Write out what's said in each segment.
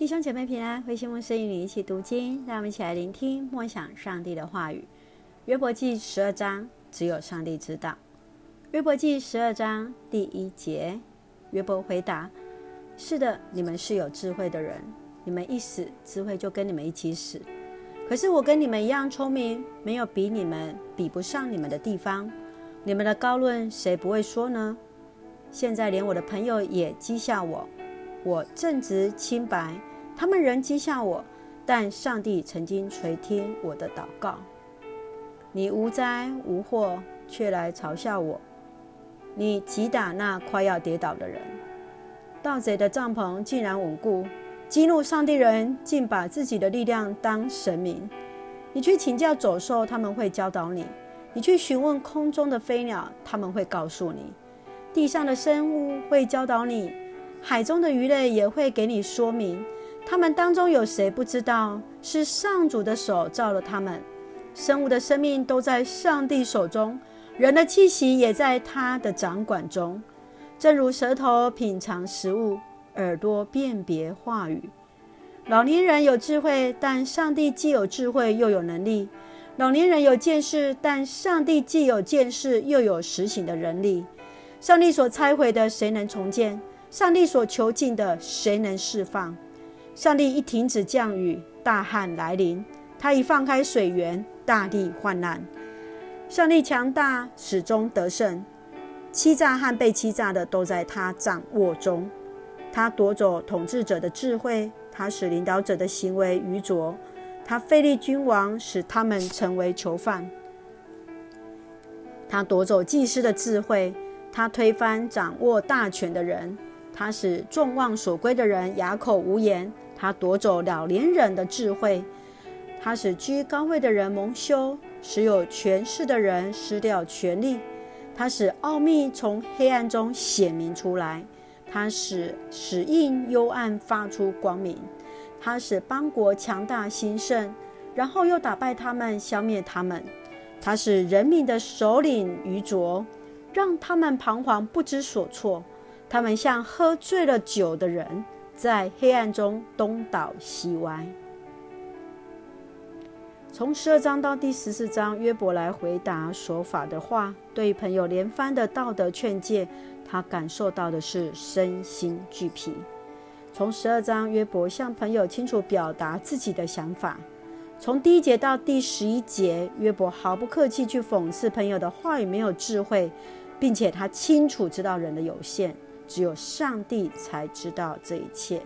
弟兄姐妹平安，慧馨牧师与你一起读经，让我们一起来聆听默想上帝的话语。约伯记十二章，只有上帝知道。约伯记十二章第一节，约伯回答：“是的，你们是有智慧的人，你们一死，智慧就跟你们一起死。可是我跟你们一样聪明，没有比你们比不上你们的地方。你们的高论，谁不会说呢？现在连我的朋友也讥笑我，我正直清白。”他们仍讥笑我，但上帝曾经垂听我的祷告。你无灾无祸，却来嘲笑我；你击打那快要跌倒的人。盗贼的帐篷竟然稳固，激怒上帝人竟把自己的力量当神明。你去请教走兽，他们会教导你；你去询问空中的飞鸟，他们会告诉你；地上的生物会教导你，海中的鱼类也会给你说明。他们当中有谁不知道是上主的手造了他们？生物的生命都在上帝手中，人的气息也在他的掌管中。正如舌头品尝食物，耳朵辨别话语。老年人有智慧，但上帝既有智慧又有能力；老年人有见识，但上帝既有见识又有实行的能力。上帝所拆毁的，谁能重建？上帝所囚禁的，谁能释放？上帝一停止降雨，大旱来临；他一放开水源，大地患难。上帝强大，始终得胜。欺诈和被欺诈的都在他掌握中。他夺走统治者的智慧，他使领导者的行为愚拙。他废立君王，使他们成为囚犯。他夺走祭司的智慧，他推翻掌握大权的人。他使众望所归的人哑口无言。他夺走老年人的智慧，他使居高位的人蒙羞，使有权势的人失掉权力。他使奥秘从黑暗中显明出来，他使死荫幽暗发出光明。他使邦国强大兴盛，然后又打败他们，消灭他们。他使人民的首领愚拙，让他们彷徨不知所措。他们像喝醉了酒的人。在黑暗中东倒西歪。从十二章到第十四章，约伯来回答说法的话，对朋友连番的道德劝诫，他感受到的是身心俱疲。从十二章，约伯向朋友清楚表达自己的想法。从第一节到第十一节，约伯毫不客气去讽刺朋友的话语没有智慧，并且他清楚知道人的有限。只有上帝才知道这一切。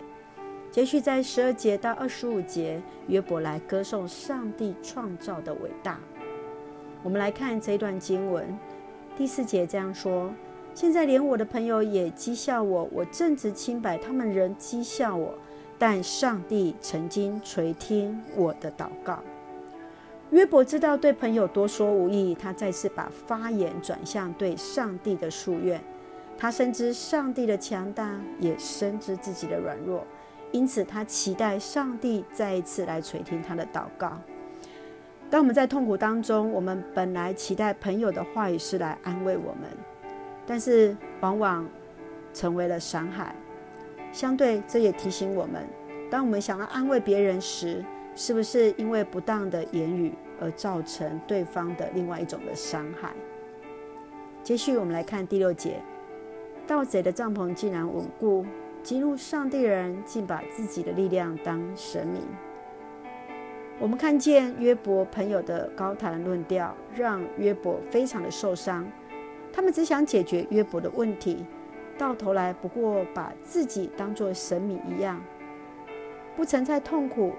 接续在十二节到二十五节，约伯来歌颂上帝创造的伟大。我们来看这一段经文，第四节这样说：现在连我的朋友也讥笑我，我正直清白，他们仍讥笑我。但上帝曾经垂听我的祷告。约伯知道对朋友多说无益，他再次把发言转向对上帝的诉愿。他深知上帝的强大，也深知自己的软弱，因此他期待上帝再一次来垂听他的祷告。当我们在痛苦当中，我们本来期待朋友的话语是来安慰我们，但是往往成为了伤害。相对，这也提醒我们，当我们想要安慰别人时，是不是因为不当的言语而造成对方的另外一种的伤害？接续，我们来看第六节。盗贼的帐篷竟然稳固，激怒上帝人竟把自己的力量当神明。我们看见约伯朋友的高谈论调，让约伯非常的受伤。他们只想解决约伯的问题，到头来不过把自己当作神明一样，不曾在痛苦，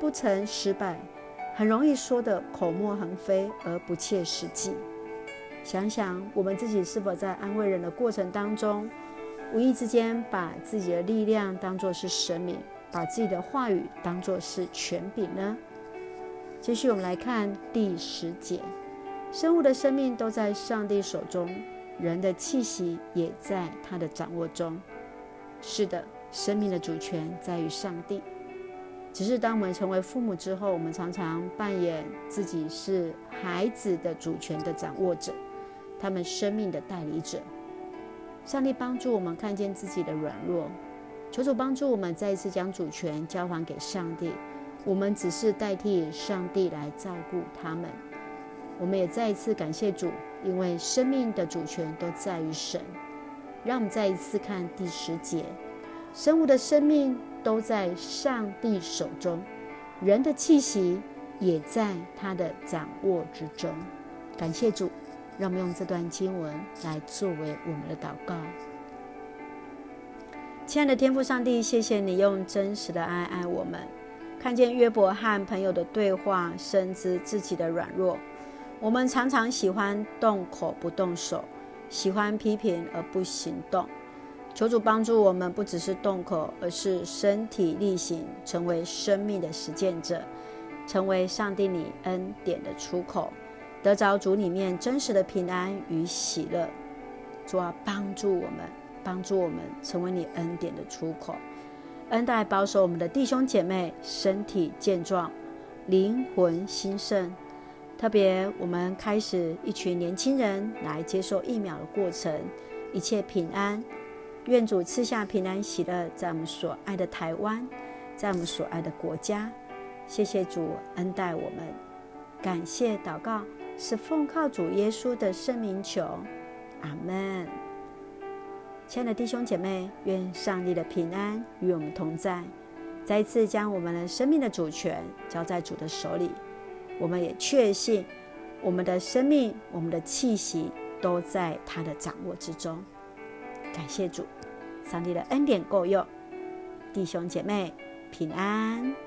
不曾失败，很容易说的口沫横飞而不切实际。想想我们自己是否在安慰人的过程当中，无意之间把自己的力量当作是神明，把自己的话语当作是权柄呢？继续我们来看第十节：生物的生命都在上帝手中，人的气息也在他的掌握中。是的，生命的主权在于上帝。只是当我们成为父母之后，我们常常扮演自己是孩子的主权的掌握者。他们生命的代理者，上帝帮助我们看见自己的软弱，求主帮助我们再一次将主权交还给上帝，我们只是代替上帝来照顾他们。我们也再一次感谢主，因为生命的主权都在于神。让我们再一次看第十节：生物的生命都在上帝手中，人的气息也在他的掌握之中。感谢主，让我们用这段经文来作为我们的祷告。亲爱的天父上帝，谢谢你用真实的爱爱我们。看见约伯和朋友的对话，深知自己的软弱。我们常常喜欢动口不动手，喜欢批评而不行动。求主帮助我们，不只是动口，而是身体力行，成为生命的实践者，成为上帝你恩典的出口，得着主里面真实的平安与喜乐。主啊，帮助我们。帮助我们成为你恩典的出口，恩待保守我们的弟兄姐妹身体健壮，灵魂兴盛。特别我们开始一群年轻人来接受疫苗的过程，一切平安。愿主赐下平安喜乐，在我们所爱的台湾，在我们所爱的国家。谢谢主恩待我们，感谢祷告是奉靠主耶稣的圣名求，阿门。亲爱的弟兄姐妹，愿上帝的平安与我们同在。再一次将我们的生命的主权交在主的手里，我们也确信我们的生命、我们的气息都在他的掌握之中。感谢主，上帝的恩典够用，弟兄姐妹平安。